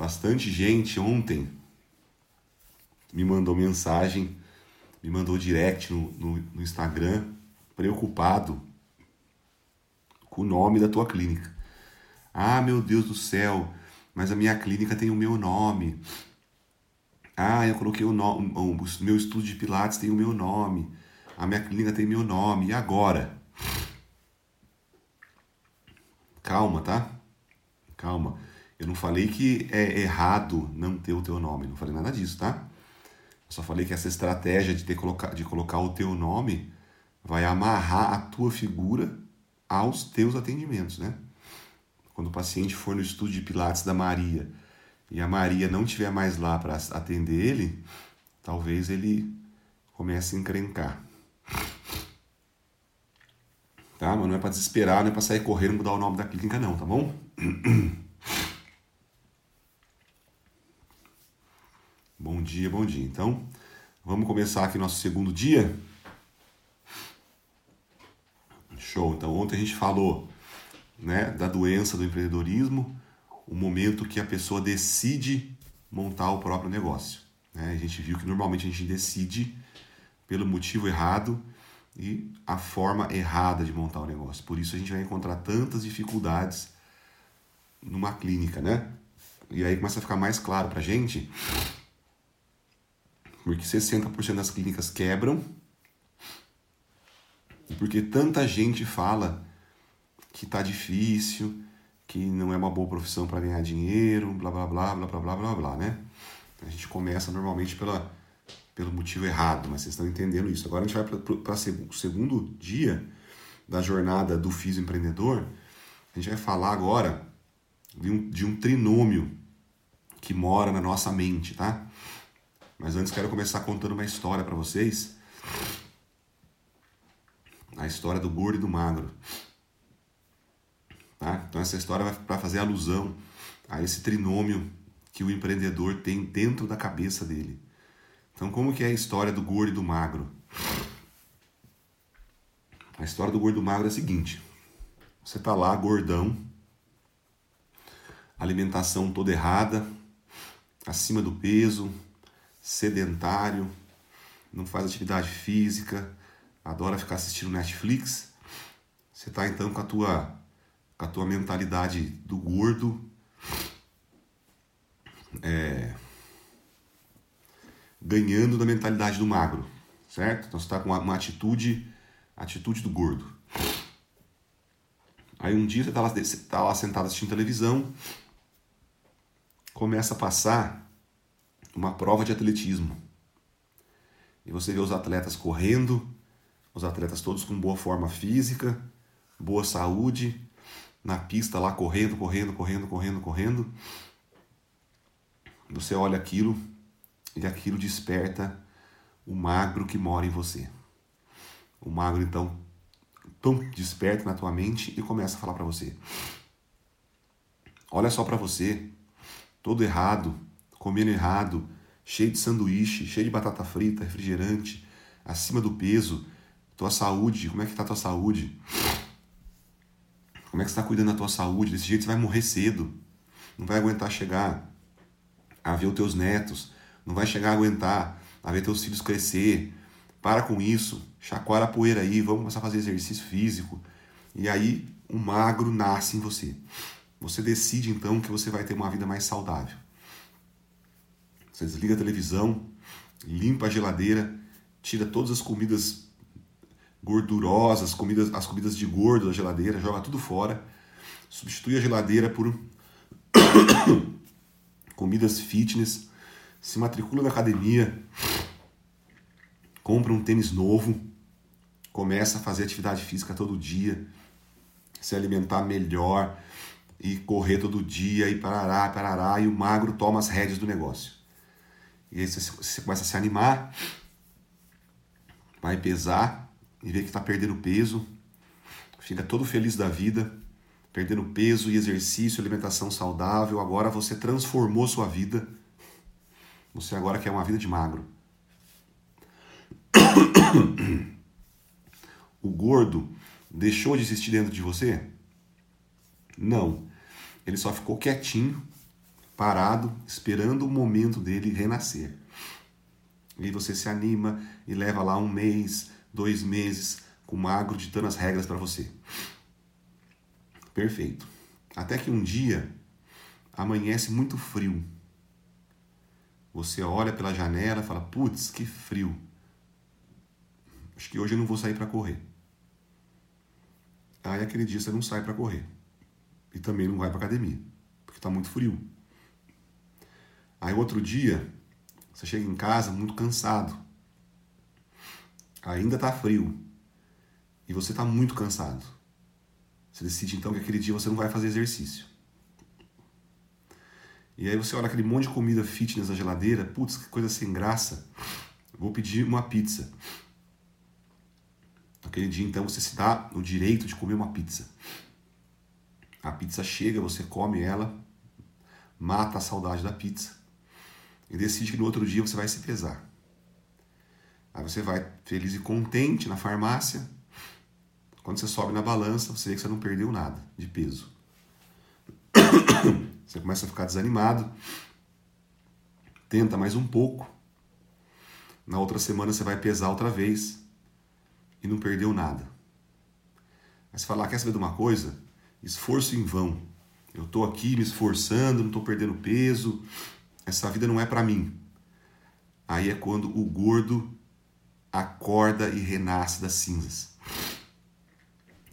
Bastante gente ontem me mandou mensagem, me mandou direct no, no, no Instagram, preocupado com o nome da tua clínica. Ah, meu Deus do céu, mas a minha clínica tem o meu nome. Ah, eu coloquei o nome, o meu estudo de Pilates tem o meu nome. A minha clínica tem meu nome. E agora? Calma, tá? Calma. Eu não falei que é errado não ter o teu nome, não falei nada disso, tá? Eu só falei que essa estratégia de, ter colocar, de colocar o teu nome vai amarrar a tua figura aos teus atendimentos, né? Quando o paciente for no estudo de Pilates da Maria e a Maria não estiver mais lá para atender ele, talvez ele comece a encrencar. Tá? Mas não é para desesperar, não é para sair correndo mudar o nome da clínica, não, tá bom? Bom dia, bom dia. Então, vamos começar aqui nosso segundo dia. Show. Então, ontem a gente falou né, da doença do empreendedorismo, o momento que a pessoa decide montar o próprio negócio. Né? A gente viu que normalmente a gente decide pelo motivo errado e a forma errada de montar o negócio. Por isso a gente vai encontrar tantas dificuldades numa clínica, né? E aí começa a ficar mais claro pra gente porque 60% das clínicas quebram e porque tanta gente fala que tá difícil, que não é uma boa profissão para ganhar dinheiro, blá blá blá blá blá blá blá blá, né? A gente começa normalmente pela, pelo motivo errado, mas vocês estão entendendo isso. Agora a gente vai para o segundo dia da jornada do Fiz Empreendedor. A gente vai falar agora de um, de um trinômio que mora na nossa mente, tá? Mas antes quero começar contando uma história para vocês. A história do gordo e do magro. Tá? Então essa história vai para fazer alusão a esse trinômio que o empreendedor tem dentro da cabeça dele. Então como que é a história do gordo e do magro? A história do gordo e do magro é a seguinte: você tá lá gordão, alimentação toda errada, acima do peso, sedentário, não faz atividade física, adora ficar assistindo Netflix. Você está então com a tua com a tua mentalidade do gordo é, ganhando da mentalidade do magro, certo? Então você está com uma, atitude atitude do gordo. Aí um dia você está lá, tá lá sentado assistindo televisão, começa a passar uma prova de atletismo. E você vê os atletas correndo, os atletas todos com boa forma física, boa saúde, na pista lá correndo, correndo, correndo, correndo, correndo. Você olha aquilo e aquilo desperta o magro que mora em você. O magro então tão desperta na tua mente e começa a falar para você: Olha só para você, todo errado, comendo errado, cheio de sanduíche, cheio de batata frita, refrigerante, acima do peso, tua saúde, como é que tá a tua saúde? Como é que está cuidando da tua saúde? Desse jeito você vai morrer cedo. Não vai aguentar chegar a ver os teus netos. Não vai chegar a aguentar a ver teus filhos crescer. Para com isso. Chacoalha a poeira aí. Vamos começar a fazer exercício físico. E aí o magro nasce em você. Você decide então que você vai ter uma vida mais saudável. Você desliga a televisão, limpa a geladeira, tira todas as comidas gordurosas, comidas, as comidas de gordo da geladeira, joga tudo fora, substitui a geladeira por comidas fitness, se matricula na academia, compra um tênis novo, começa a fazer atividade física todo dia, se alimentar melhor e correr todo dia e parará, parará, e o magro toma as rédeas do negócio. E aí você, você começa a se animar, vai pesar e vê que está perdendo peso, fica todo feliz da vida, perdendo peso e exercício, alimentação saudável. Agora você transformou sua vida. Você agora quer uma vida de magro. O gordo deixou de existir dentro de você? Não. Ele só ficou quietinho parado, esperando o momento dele renascer. E você se anima e leva lá um mês, dois meses, com o magro ditando as regras para você. Perfeito. Até que um dia amanhece muito frio. Você olha pela janela e fala: Putz, que frio. Acho que hoje eu não vou sair para correr. Aí aquele dia você não sai para correr. E também não vai para academia, porque está muito frio. Aí outro dia, você chega em casa muito cansado. Ainda está frio. E você está muito cansado. Você decide então que aquele dia você não vai fazer exercício. E aí você olha aquele monte de comida fitness na geladeira, putz, que coisa sem graça. Vou pedir uma pizza. Aquele dia então você se dá no direito de comer uma pizza. A pizza chega, você come ela, mata a saudade da pizza e decide que no outro dia você vai se pesar. Aí você vai feliz e contente na farmácia. Quando você sobe na balança, você vê que você não perdeu nada de peso. Você começa a ficar desanimado. Tenta mais um pouco. Na outra semana você vai pesar outra vez e não perdeu nada. Mas falar, quer saber de uma coisa? Esforço em vão. Eu estou aqui me esforçando, não estou perdendo peso. Essa vida não é para mim. Aí é quando o gordo acorda e renasce das cinzas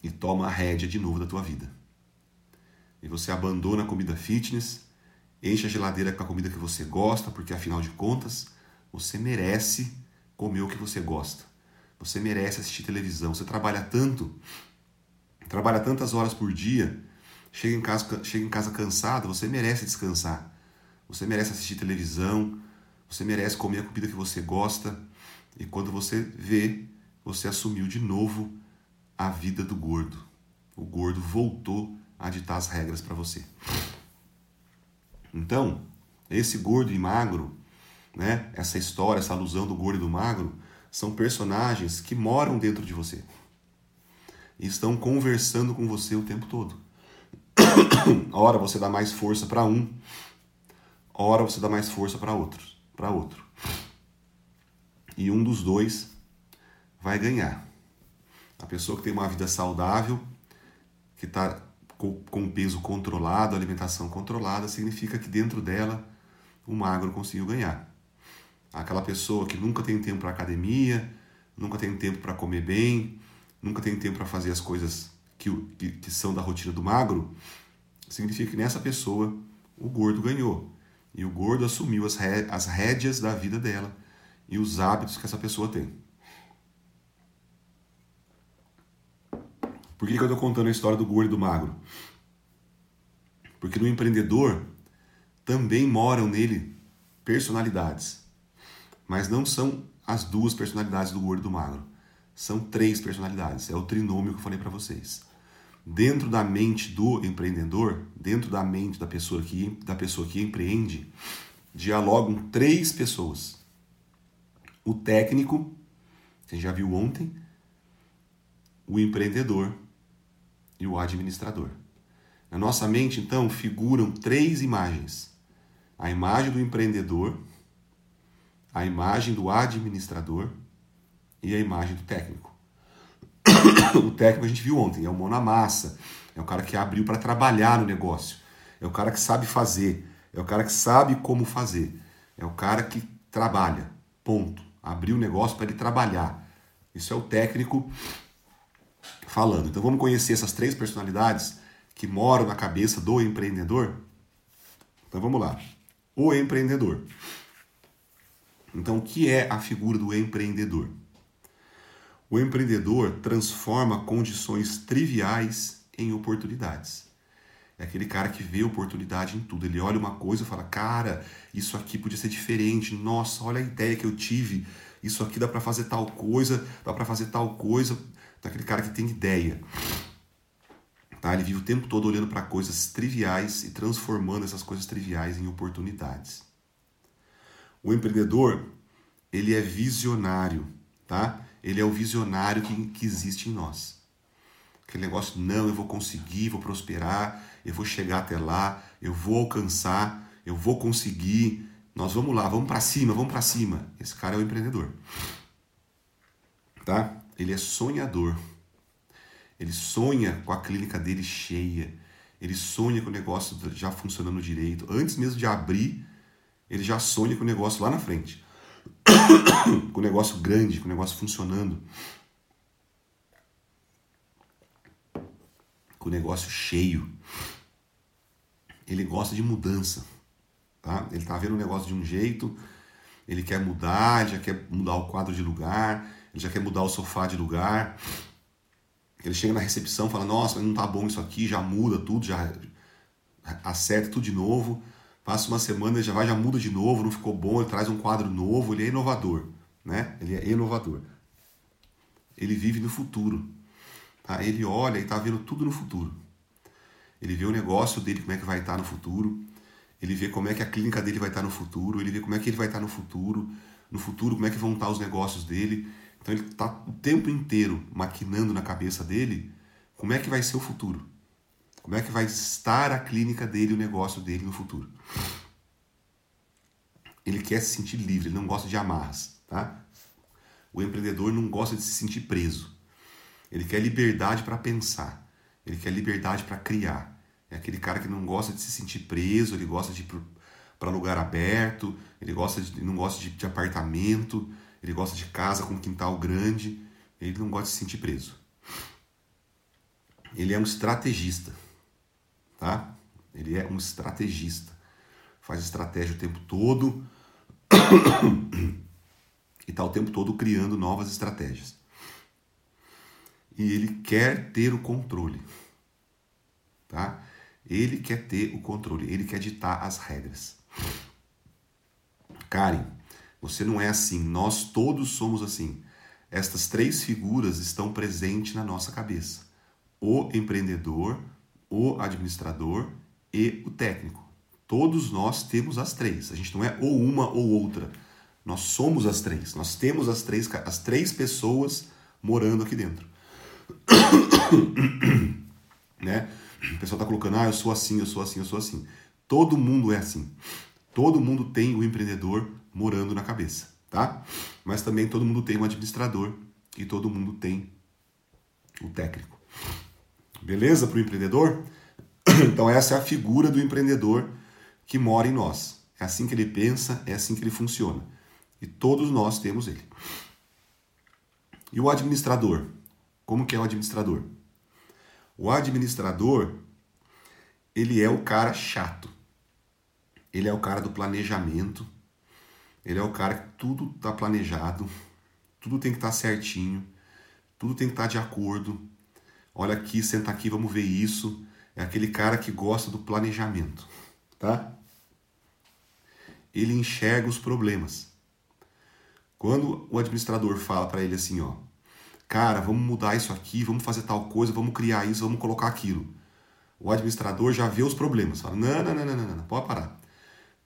e toma a rédea de novo da tua vida e você abandona a comida fitness, enche a geladeira com a comida que você gosta, porque afinal de contas, você merece comer o que você gosta. Você merece assistir televisão. Você trabalha tanto, trabalha tantas horas por dia, chega em casa, chega em casa cansado, você merece descansar. Você merece assistir televisão, você merece comer a comida que você gosta. E quando você vê, você assumiu de novo a vida do gordo. O gordo voltou a ditar as regras para você. Então, esse gordo e magro, né, essa história, essa alusão do gordo e do magro, são personagens que moram dentro de você e estão conversando com você o tempo todo. Ora você dá mais força para um, ora você dá mais força para outro, para outro. E um dos dois vai ganhar. A pessoa que tem uma vida saudável, que está com peso controlado, alimentação controlada, significa que dentro dela o magro conseguiu ganhar. Aquela pessoa que nunca tem tempo para academia, nunca tem tempo para comer bem, nunca tem tempo para fazer as coisas que, que, que, são da rotina do magro, significa que nessa pessoa o gordo ganhou. E o gordo assumiu as, ré, as rédeas da vida dela e os hábitos que essa pessoa tem. Por que, que eu estou contando a história do gordo e do magro? Porque no empreendedor também moram nele personalidades. Mas não são as duas personalidades do gordo e do magro. São três personalidades. É o trinômio que eu falei para vocês. Dentro da mente do empreendedor, dentro da mente da pessoa que, da pessoa que empreende, dialogam três pessoas. O técnico, gente já viu ontem, o empreendedor e o administrador. Na nossa mente, então, figuram três imagens: a imagem do empreendedor, a imagem do administrador e a imagem do técnico. O técnico a gente viu ontem, é o mão na massa, é o cara que abriu para trabalhar no negócio, é o cara que sabe fazer, é o cara que sabe como fazer, é o cara que trabalha. Ponto. Abriu o negócio para ele trabalhar. Isso é o técnico falando. Então vamos conhecer essas três personalidades que moram na cabeça do empreendedor? Então vamos lá. O empreendedor. Então o que é a figura do empreendedor? O empreendedor transforma condições triviais em oportunidades. É aquele cara que vê oportunidade em tudo. Ele olha uma coisa e fala: Cara, isso aqui podia ser diferente. Nossa, olha a ideia que eu tive. Isso aqui dá para fazer tal coisa, dá para fazer tal coisa daquele cara que tem ideia. Tá? Ele vive o tempo todo olhando para coisas triviais e transformando essas coisas triviais em oportunidades. O empreendedor, ele é visionário, tá? Ele é o visionário que, que existe em nós. Aquele negócio, não, eu vou conseguir, vou prosperar, eu vou chegar até lá, eu vou alcançar, eu vou conseguir, nós vamos lá, vamos para cima, vamos para cima. Esse cara é o empreendedor. Tá? Ele é sonhador. Ele sonha com a clínica dele cheia. Ele sonha com o negócio já funcionando direito. Antes mesmo de abrir, ele já sonha com o negócio lá na frente. com o negócio grande, com o negócio funcionando. Com o negócio cheio. Ele gosta de mudança. Tá? Ele está vendo o negócio de um jeito, ele quer mudar, já quer mudar o quadro de lugar, ele já quer mudar o sofá de lugar. Ele chega na recepção, fala: Nossa, não tá bom isso aqui, já muda tudo, já acerta tudo de novo. Passa uma semana, já vai, já muda de novo, não ficou bom, ele traz um quadro novo, ele é inovador, né? Ele é inovador. Ele vive no futuro. Tá? Ele olha e está vendo tudo no futuro. Ele vê o negócio dele, como é que vai estar tá no futuro ele vê como é que a clínica dele vai estar no futuro, ele vê como é que ele vai estar no futuro, no futuro como é que vão estar os negócios dele. Então ele está o tempo inteiro maquinando na cabeça dele como é que vai ser o futuro, como é que vai estar a clínica dele, o negócio dele no futuro. Ele quer se sentir livre, ele não gosta de amarras, tá? O empreendedor não gosta de se sentir preso. Ele quer liberdade para pensar, ele quer liberdade para criar. É aquele cara que não gosta de se sentir preso, ele gosta de ir para lugar aberto, ele gosta de, não gosta de, de apartamento, ele gosta de casa com quintal grande, ele não gosta de se sentir preso. Ele é um estrategista, tá? Ele é um estrategista. Faz estratégia o tempo todo e está o tempo todo criando novas estratégias. E ele quer ter o controle, tá? Ele quer ter o controle, ele quer ditar as regras. Karen, você não é assim, nós todos somos assim. Estas três figuras estão presentes na nossa cabeça: o empreendedor, o administrador e o técnico. Todos nós temos as três. A gente não é ou uma ou outra. Nós somos as três. Nós temos as três, as três pessoas morando aqui dentro. né? O pessoal está colocando, ah, eu sou assim, eu sou assim, eu sou assim. Todo mundo é assim. Todo mundo tem o empreendedor morando na cabeça, tá? Mas também todo mundo tem o administrador e todo mundo tem o técnico. Beleza para o empreendedor? Então essa é a figura do empreendedor que mora em nós. É assim que ele pensa, é assim que ele funciona. E todos nós temos ele. E o administrador? Como que é o administrador? O administrador, ele é o cara chato. Ele é o cara do planejamento. Ele é o cara que tudo está planejado, tudo tem que estar tá certinho, tudo tem que estar tá de acordo. Olha aqui, senta aqui, vamos ver isso. É aquele cara que gosta do planejamento, tá? Ele enxerga os problemas. Quando o administrador fala para ele assim, ó, cara, vamos mudar isso aqui, vamos fazer tal coisa, vamos criar isso, vamos colocar aquilo. O administrador já vê os problemas, fala: não, não, não, não, não, não pode parar.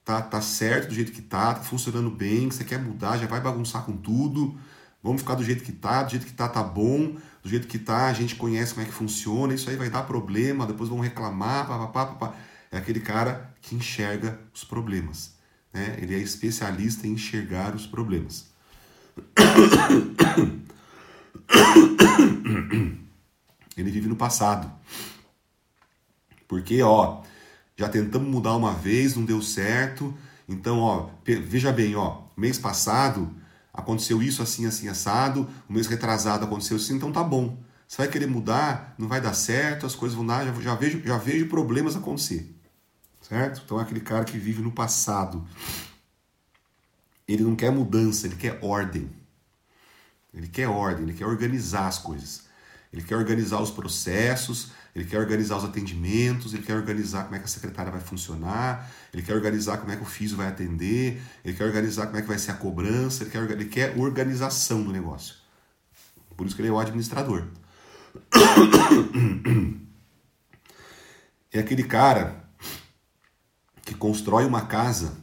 Tá, tá certo do jeito que tá, tá funcionando bem, você quer mudar, já vai bagunçar com tudo. Vamos ficar do jeito que tá, do jeito que tá, tá bom, do jeito que tá, a gente conhece como é que funciona, isso aí vai dar problema, depois vão reclamar, papapá, papá. É aquele cara que enxerga os problemas. Né? Ele é especialista em enxergar os problemas. Ele vive no passado. Porque, ó, já tentamos mudar uma vez, não deu certo. Então, ó, veja bem, ó, mês passado aconteceu isso assim, assim, assado. O mês retrasado aconteceu assim, então tá bom. Você vai querer mudar, não vai dar certo, as coisas vão dar, já, já vejo, já vejo problemas acontecer. Certo? Então é aquele cara que vive no passado. Ele não quer mudança, ele quer ordem. Ele quer ordem, ele quer organizar as coisas. Ele quer organizar os processos, ele quer organizar os atendimentos, ele quer organizar como é que a secretária vai funcionar, ele quer organizar como é que o físico vai atender, ele quer organizar como é que vai ser a cobrança, ele quer, ele quer organização do negócio. Por isso que ele é o administrador. É aquele cara que constrói uma casa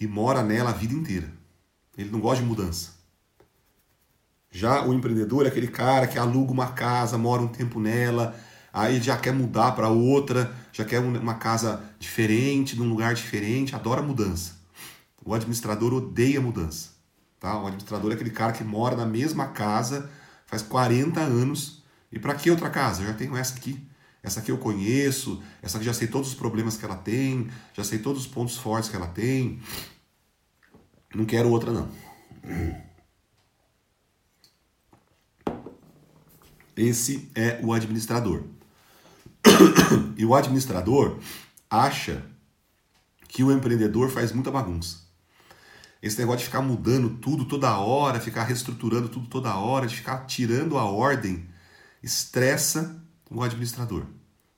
e mora nela a vida inteira. Ele não gosta de mudança. Já o empreendedor é aquele cara que aluga uma casa, mora um tempo nela, aí já quer mudar para outra, já quer uma casa diferente, num lugar diferente, adora mudança. O administrador odeia mudança. Tá? O administrador é aquele cara que mora na mesma casa faz 40 anos. E para que outra casa? Eu já tenho essa aqui. Essa aqui eu conheço, essa aqui já sei todos os problemas que ela tem, já sei todos os pontos fortes que ela tem. Não quero outra não. Esse é o administrador. E o administrador acha que o empreendedor faz muita bagunça. Esse negócio de ficar mudando tudo toda hora, ficar reestruturando tudo toda hora, de ficar tirando a ordem, estressa o administrador,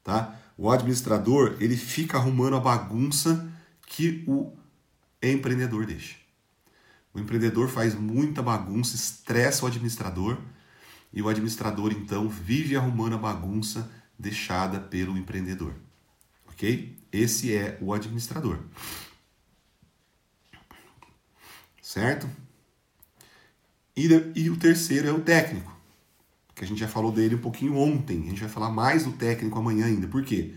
tá? O administrador, ele fica arrumando a bagunça que o empreendedor deixa. O empreendedor faz muita bagunça, estressa o administrador, e o administrador então vive arrumando a bagunça deixada pelo empreendedor. OK? Esse é o administrador. Certo? E, e o terceiro é o técnico, que a gente já falou dele um pouquinho ontem. A gente vai falar mais do técnico amanhã ainda. Por quê?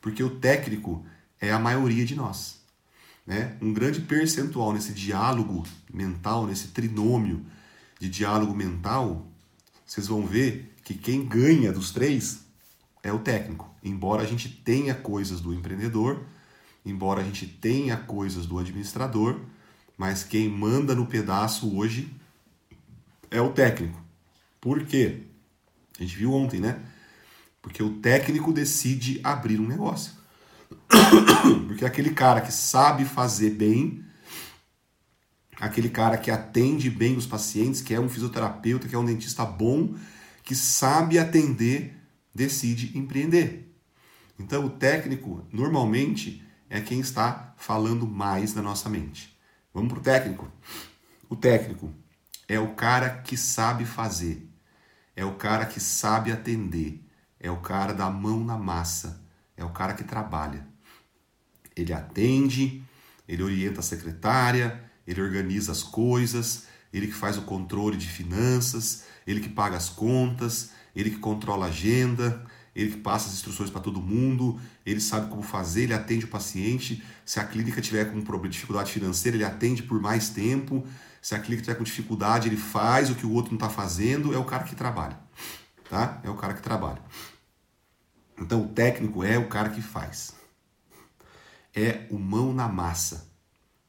Porque o técnico é a maioria de nós. Né? Um grande percentual nesse diálogo mental, nesse trinômio de diálogo mental, vocês vão ver que quem ganha dos três é o técnico. Embora a gente tenha coisas do empreendedor, embora a gente tenha coisas do administrador, mas quem manda no pedaço hoje é o técnico. Por quê? A gente viu ontem, né? Porque o técnico decide abrir um negócio. Porque aquele cara que sabe fazer bem, aquele cara que atende bem os pacientes, que é um fisioterapeuta, que é um dentista bom, que sabe atender, decide empreender. Então, o técnico, normalmente, é quem está falando mais na nossa mente. Vamos para o técnico. O técnico é o cara que sabe fazer, é o cara que sabe atender, é o cara da mão na massa, é o cara que trabalha. Ele atende, ele orienta a secretária, ele organiza as coisas, ele que faz o controle de finanças, ele que paga as contas, ele que controla a agenda, ele que passa as instruções para todo mundo, ele sabe como fazer, ele atende o paciente. Se a clínica tiver com problema, dificuldade financeira, ele atende por mais tempo. Se a clínica tiver com dificuldade, ele faz o que o outro não está fazendo. É o cara que trabalha, tá? É o cara que trabalha. Então, o técnico é o cara que faz. É o mão na massa,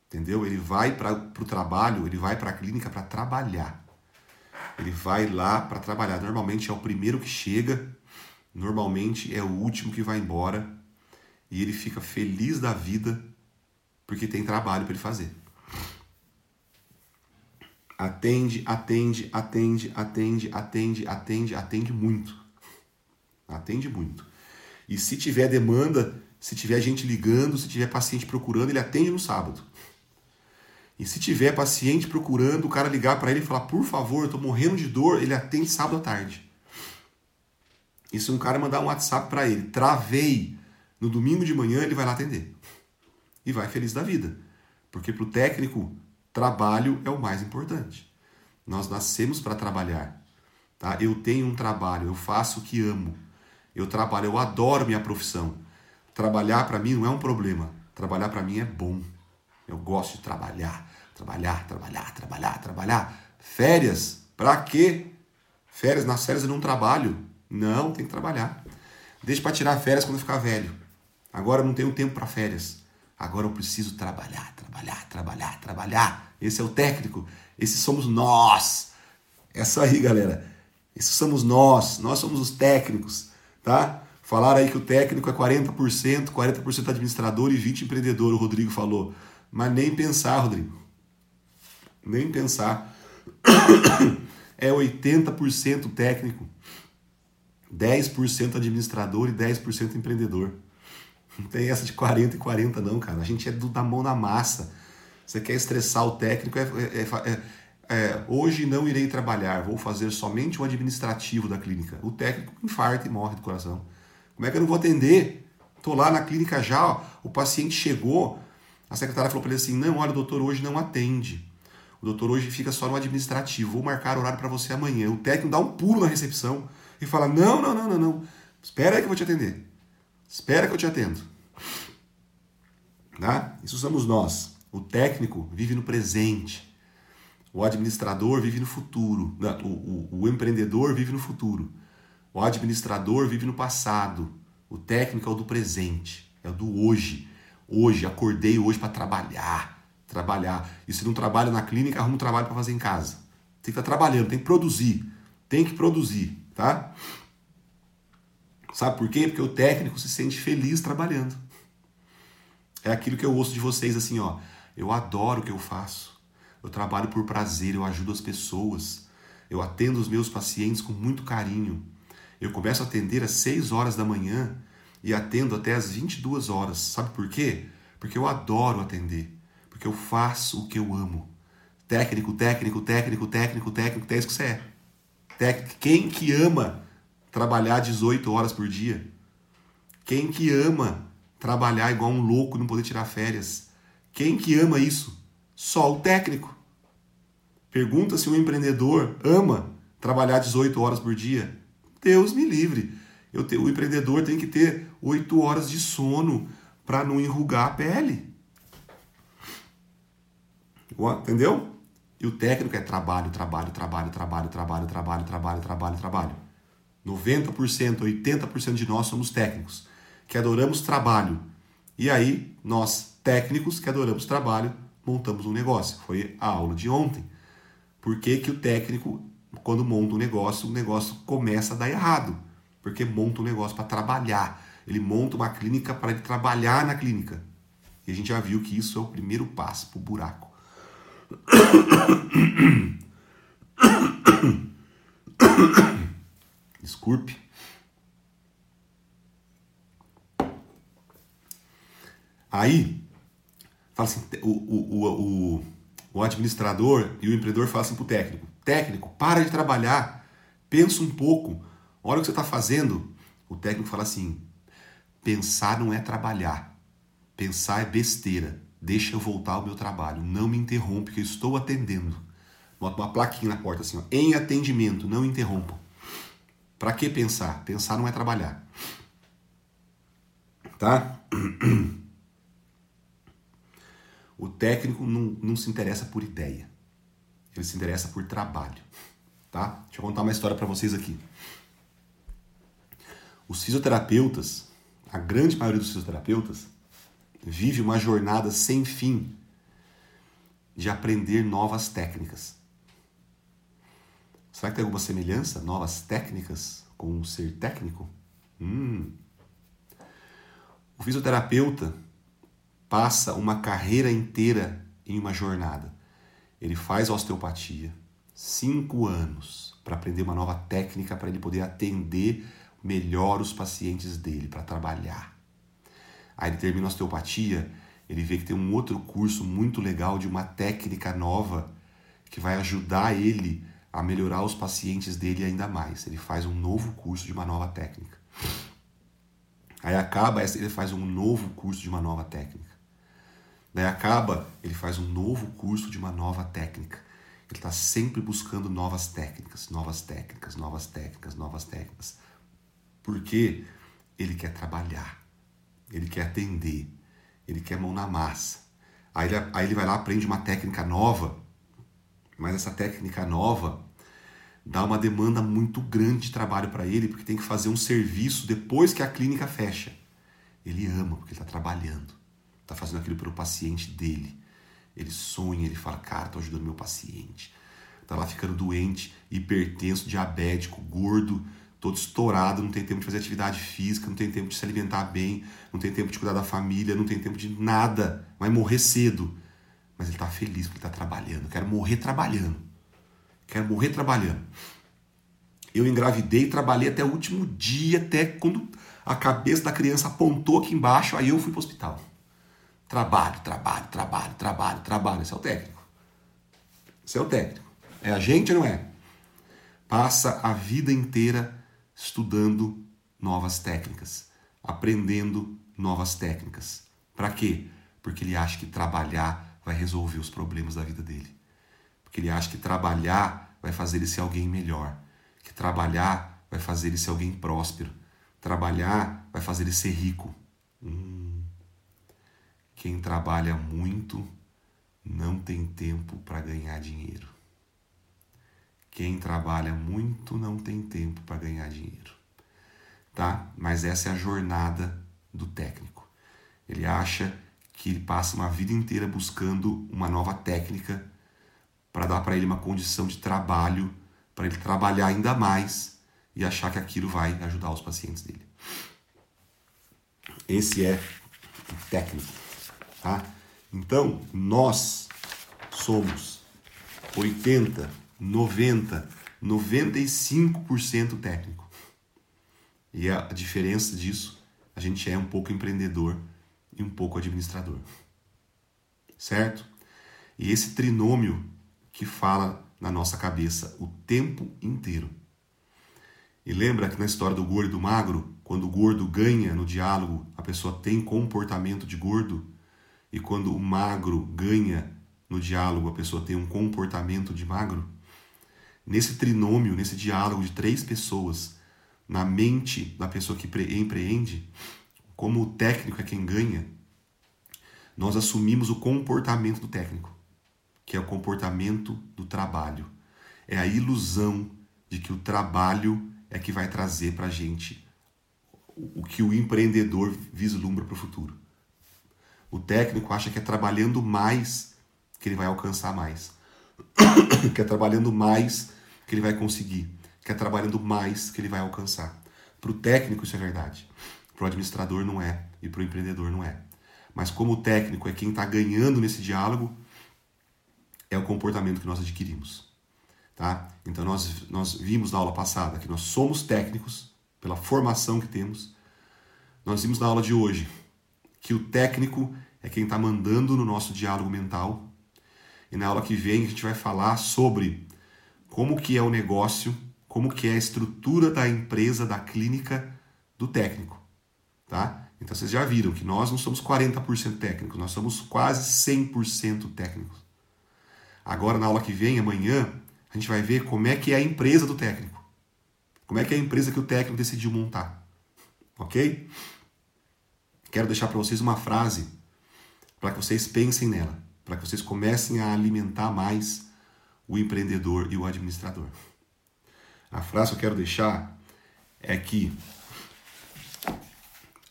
entendeu? Ele vai para o trabalho, ele vai para a clínica para trabalhar. Ele vai lá para trabalhar. Normalmente é o primeiro que chega normalmente é o último que vai embora e ele fica feliz da vida porque tem trabalho para ele fazer. Atende, atende, atende, atende, atende, atende, atende muito. Atende muito. E se tiver demanda, se tiver gente ligando, se tiver paciente procurando, ele atende no sábado. E se tiver paciente procurando, o cara ligar para ele e falar: "Por favor, eu tô morrendo de dor", ele atende sábado à tarde. E se um cara mandar um WhatsApp para ele, travei, no domingo de manhã ele vai lá atender. E vai feliz da vida. Porque para o técnico, trabalho é o mais importante. Nós nascemos para trabalhar. Tá? Eu tenho um trabalho, eu faço o que amo. Eu trabalho, eu adoro minha profissão. Trabalhar para mim não é um problema. Trabalhar para mim é bom. Eu gosto de trabalhar, trabalhar, trabalhar, trabalhar, trabalhar. Férias, para quê? Férias, nas férias eu não trabalho. Não, tem que trabalhar. Deixa para tirar férias quando ficar velho. Agora eu não tenho tempo para férias. Agora eu preciso trabalhar, trabalhar, trabalhar, trabalhar. Esse é o técnico. Esse somos nós. É isso aí, galera. Esses somos nós. Nós somos os técnicos, tá? Falaram aí que o técnico é 40%, 40% administrador e 20% empreendedor, o Rodrigo falou. Mas nem pensar, Rodrigo. Nem pensar. É 80% técnico. 10% administrador e 10% empreendedor. Não tem essa de 40 e 40 não, cara. A gente é do, da mão na massa. Você quer estressar o técnico, é, é, é, é, hoje não irei trabalhar, vou fazer somente o administrativo da clínica. O técnico infarta e morre do coração. Como é que eu não vou atender? Estou lá na clínica já, ó, o paciente chegou, a secretária falou para ele assim, não, olha, doutor hoje não atende. O doutor hoje fica só no administrativo, vou marcar horário para você amanhã. O técnico dá um pulo na recepção e fala: não, não, não, não, não. Espera aí que eu vou te atender. Espera que eu te atendo. Tá? Isso somos nós. O técnico vive no presente. O administrador vive no futuro. O, o, o empreendedor vive no futuro. O administrador vive no passado. O técnico é o do presente. É o do hoje. Hoje, acordei hoje para trabalhar. Trabalhar. E se não trabalha na clínica, arruma um trabalho para fazer em casa. Tem que estar tá trabalhando, tem que produzir. Tem que produzir, tá? Sabe por quê? Porque o técnico se sente feliz trabalhando. É aquilo que eu ouço de vocês assim, ó. Eu adoro o que eu faço. Eu trabalho por prazer, eu ajudo as pessoas. Eu atendo os meus pacientes com muito carinho. Eu começo a atender às 6 horas da manhã e atendo até às 22 horas. Sabe por quê? Porque eu adoro atender. Porque eu faço o que eu amo. Técnico, técnico, técnico, técnico, técnico, é isso que você é. Técnico. Quem que ama trabalhar 18 horas por dia? Quem que ama trabalhar igual um louco e não poder tirar férias? Quem que ama isso? Só o técnico. Pergunta se um empreendedor ama trabalhar 18 horas por dia. Deus me livre. Te, o empreendedor tem que ter 8 horas de sono para não enrugar a pele. Entendeu? E o técnico é trabalho, trabalho, trabalho, trabalho, trabalho, trabalho, trabalho, trabalho, trabalho. 90%, 80% de nós somos técnicos, que adoramos trabalho. E aí, nós, técnicos que adoramos trabalho, montamos um negócio. Foi a aula de ontem. Por que, que o técnico, quando monta um negócio, o negócio começa a dar errado? Porque monta um negócio para trabalhar. Ele monta uma clínica para ele trabalhar na clínica. E a gente já viu que isso é o primeiro passo para o buraco. Desculpe. Aí, fala assim, o, o, o, o administrador e o empreendedor falam assim para o técnico: técnico, para de trabalhar, pensa um pouco, olha o que você está fazendo. O técnico fala assim: pensar não é trabalhar, pensar é besteira. Deixa eu voltar ao meu trabalho, não me interrompe, que eu estou atendendo. Bota uma plaquinha na porta assim: ó, em atendimento, não interrompa. Para que pensar? Pensar não é trabalhar. Tá? O técnico não, não se interessa por ideia. Ele se interessa por trabalho. Tá? Deixa eu contar uma história para vocês aqui. Os fisioterapeutas, a grande maioria dos fisioterapeutas, vive uma jornada sem fim de aprender novas técnicas. Será que tem alguma semelhança? Novas técnicas com o ser técnico? Hum. O fisioterapeuta passa uma carreira inteira em uma jornada. Ele faz osteopatia, cinco anos, para aprender uma nova técnica para ele poder atender melhor os pacientes dele, para trabalhar. Aí ele termina a osteopatia, ele vê que tem um outro curso muito legal de uma técnica nova que vai ajudar ele a melhorar os pacientes dele ainda mais. Ele faz um novo curso de uma nova técnica. Aí acaba, ele faz um novo curso de uma nova técnica. Daí acaba, ele faz um novo curso de uma nova técnica. Ele está sempre buscando novas técnicas, novas técnicas, novas técnicas, novas técnicas. Porque ele quer trabalhar, ele quer atender, ele quer mão na massa. Aí ele, aí ele vai lá, aprende uma técnica nova mas essa técnica nova dá uma demanda muito grande de trabalho para ele, porque tem que fazer um serviço depois que a clínica fecha. Ele ama, porque ele está trabalhando, está fazendo aquilo para o paciente dele. Ele sonha, ele fala, cara, estou ajudando meu paciente. Está lá ficando doente, hipertenso, diabético, gordo, todo estourado, não tem tempo de fazer atividade física, não tem tempo de se alimentar bem, não tem tempo de cuidar da família, não tem tempo de nada, vai morrer cedo mas ele está feliz porque está trabalhando. Quero morrer trabalhando. Quero morrer trabalhando. Eu engravidei trabalhei até o último dia, até quando a cabeça da criança apontou aqui embaixo, aí eu fui para o hospital. Trabalho, trabalho, trabalho, trabalho, trabalho. Esse é o técnico. Esse é o técnico. É a gente não é? Passa a vida inteira estudando novas técnicas, aprendendo novas técnicas. Para quê? Porque ele acha que trabalhar vai resolver os problemas da vida dele. Porque ele acha que trabalhar vai fazer ele ser alguém melhor, que trabalhar vai fazer ele ser alguém próspero, Trabalhar vai fazer ele ser rico. Hum. Quem trabalha muito não tem tempo para ganhar dinheiro. Quem trabalha muito não tem tempo para ganhar dinheiro. Tá? Mas essa é a jornada do técnico. Ele acha que ele passa uma vida inteira buscando uma nova técnica para dar para ele uma condição de trabalho, para ele trabalhar ainda mais e achar que aquilo vai ajudar os pacientes dele. Esse é o técnico, tá? Então, nós somos 80, 90, 95% técnico. E a diferença disso, a gente é um pouco empreendedor e um pouco administrador. Certo? E esse trinômio que fala na nossa cabeça o tempo inteiro. E lembra que na história do gordo e do magro, quando o gordo ganha no diálogo, a pessoa tem comportamento de gordo, e quando o magro ganha no diálogo, a pessoa tem um comportamento de magro? Nesse trinômio, nesse diálogo de três pessoas, na mente da pessoa que empreende, como o técnico é quem ganha, nós assumimos o comportamento do técnico, que é o comportamento do trabalho. É a ilusão de que o trabalho é que vai trazer para a gente o que o empreendedor vislumbra para o futuro. O técnico acha que é trabalhando mais que ele vai alcançar mais, que é trabalhando mais que ele vai conseguir, que é trabalhando mais que ele vai alcançar. Para o técnico isso é verdade, para o administrador não é e para o empreendedor não é. Mas como o técnico é quem está ganhando nesse diálogo, é o comportamento que nós adquirimos. Tá? Então nós, nós vimos na aula passada que nós somos técnicos pela formação que temos. Nós vimos na aula de hoje que o técnico é quem está mandando no nosso diálogo mental. E na aula que vem a gente vai falar sobre como que é o negócio, como que é a estrutura da empresa, da clínica, do técnico. Tá? Então vocês já viram que nós não somos 40% técnicos, nós somos quase 100% técnicos. Agora, na aula que vem, amanhã, a gente vai ver como é que é a empresa do técnico. Como é que é a empresa que o técnico decidiu montar. Ok? Quero deixar para vocês uma frase para que vocês pensem nela, para que vocês comecem a alimentar mais o empreendedor e o administrador. A frase que eu quero deixar é que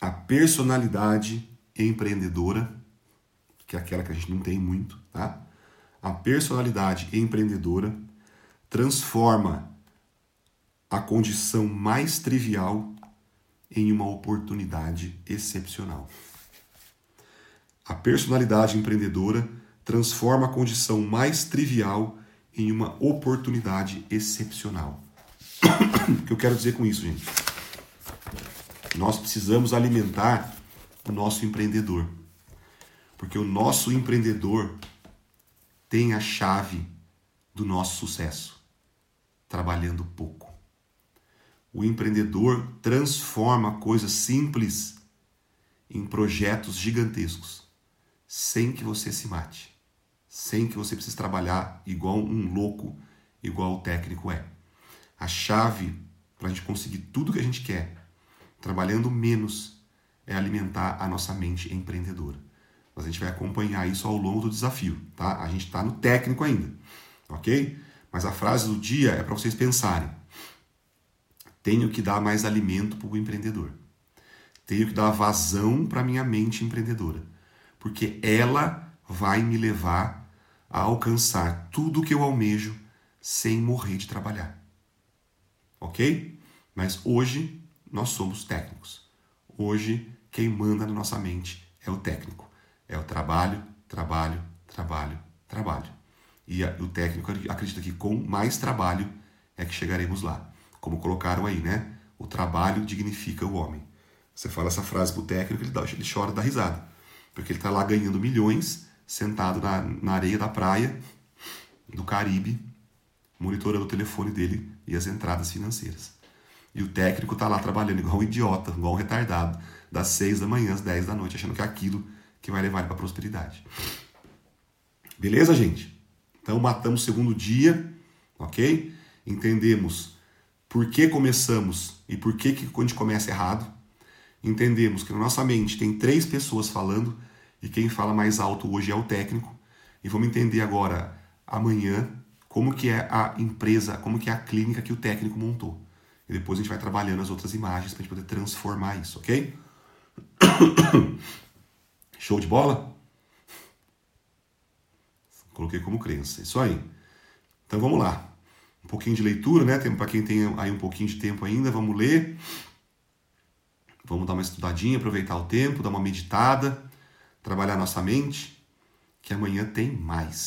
a personalidade empreendedora, que é aquela que a gente não tem muito, tá? A personalidade empreendedora transforma a condição mais trivial em uma oportunidade excepcional. A personalidade empreendedora transforma a condição mais trivial em uma oportunidade excepcional. o que eu quero dizer com isso, gente? Nós precisamos alimentar o nosso empreendedor. Porque o nosso empreendedor tem a chave do nosso sucesso, trabalhando pouco. O empreendedor transforma coisas simples em projetos gigantescos, sem que você se mate, sem que você precise trabalhar igual um louco, igual o técnico é. A chave para a gente conseguir tudo que a gente quer trabalhando menos, é alimentar a nossa mente empreendedora. Mas a gente vai acompanhar isso ao longo do desafio, tá? A gente está no técnico ainda, ok? Mas a frase do dia é para vocês pensarem. Tenho que dar mais alimento para o empreendedor. Tenho que dar vazão para minha mente empreendedora, porque ela vai me levar a alcançar tudo que eu almejo sem morrer de trabalhar. Ok? Mas hoje nós somos técnicos. Hoje, quem manda na nossa mente é o técnico. É o trabalho, trabalho, trabalho, trabalho. E o técnico acredita que com mais trabalho é que chegaremos lá. Como colocaram aí, né? O trabalho dignifica o homem. Você fala essa frase pro técnico, ele, dá, ele chora da risada. Porque ele está lá ganhando milhões, sentado na, na areia da praia do Caribe, monitorando o telefone dele e as entradas financeiras. E o técnico tá lá trabalhando igual um idiota, igual um retardado, das 6 da manhã às 10 da noite, achando que é aquilo que vai levar ele para prosperidade. Beleza, gente? Então matamos o segundo dia, ok? Entendemos por que começamos e por que, que a gente começa errado. Entendemos que na nossa mente tem três pessoas falando e quem fala mais alto hoje é o técnico. E vamos entender agora, amanhã, como que é a empresa, como que é a clínica que o técnico montou. E depois a gente vai trabalhando as outras imagens para a gente poder transformar isso, ok? Show de bola? Coloquei como crença. Isso aí. Então vamos lá. Um pouquinho de leitura, né? Para quem tem aí um pouquinho de tempo ainda, vamos ler. Vamos dar uma estudadinha, aproveitar o tempo, dar uma meditada, trabalhar nossa mente, que amanhã tem mais.